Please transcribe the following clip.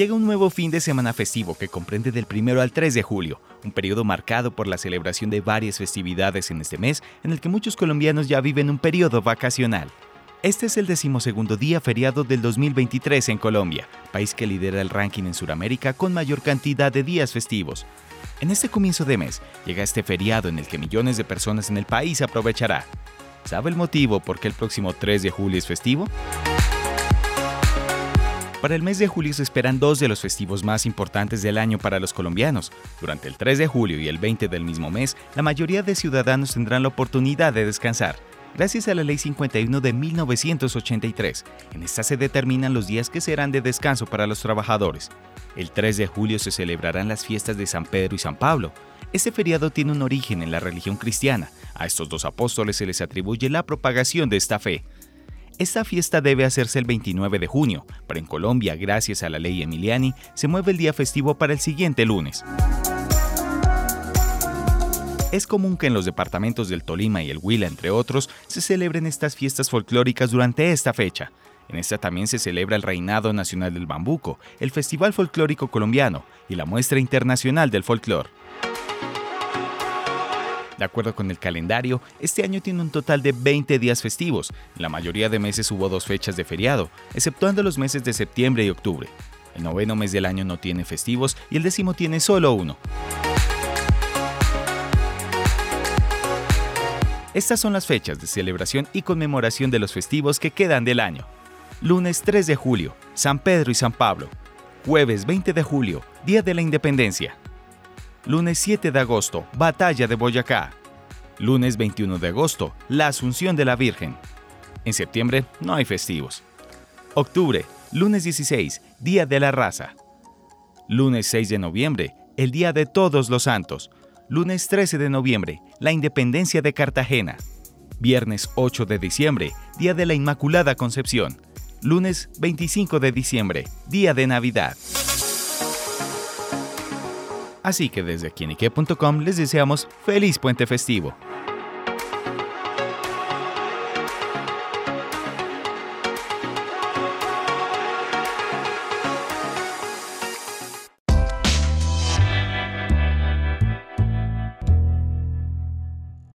Llega un nuevo fin de semana festivo que comprende del 1 al 3 de julio, un periodo marcado por la celebración de varias festividades en este mes en el que muchos colombianos ya viven un periodo vacacional. Este es el decimosegundo día feriado del 2023 en Colombia, país que lidera el ranking en Sudamérica con mayor cantidad de días festivos. En este comienzo de mes llega este feriado en el que millones de personas en el país aprovechará. ¿Sabe el motivo por qué el próximo 3 de julio es festivo? Para el mes de julio se esperan dos de los festivos más importantes del año para los colombianos. Durante el 3 de julio y el 20 del mismo mes, la mayoría de ciudadanos tendrán la oportunidad de descansar. Gracias a la Ley 51 de 1983, en esta se determinan los días que serán de descanso para los trabajadores. El 3 de julio se celebrarán las fiestas de San Pedro y San Pablo. Este feriado tiene un origen en la religión cristiana. A estos dos apóstoles se les atribuye la propagación de esta fe. Esta fiesta debe hacerse el 29 de junio, pero en Colombia, gracias a la ley Emiliani, se mueve el día festivo para el siguiente lunes. Es común que en los departamentos del Tolima y el Huila, entre otros, se celebren estas fiestas folclóricas durante esta fecha. En esta también se celebra el Reinado Nacional del Bambuco, el Festival Folclórico Colombiano y la Muestra Internacional del Folclor. De acuerdo con el calendario, este año tiene un total de 20 días festivos. En la mayoría de meses hubo dos fechas de feriado, exceptuando los meses de septiembre y octubre. El noveno mes del año no tiene festivos y el décimo tiene solo uno. Estas son las fechas de celebración y conmemoración de los festivos que quedan del año. Lunes 3 de julio, San Pedro y San Pablo. Jueves 20 de julio, Día de la Independencia. Lunes 7 de agosto, Batalla de Boyacá. Lunes 21 de agosto, la Asunción de la Virgen. En septiembre no hay festivos. Octubre, lunes 16, Día de la Raza. Lunes 6 de noviembre, el Día de Todos los Santos. Lunes 13 de noviembre, la Independencia de Cartagena. Viernes 8 de diciembre, Día de la Inmaculada Concepción. Lunes 25 de diciembre, Día de Navidad. Así que desde quienique.com les deseamos feliz puente festivo.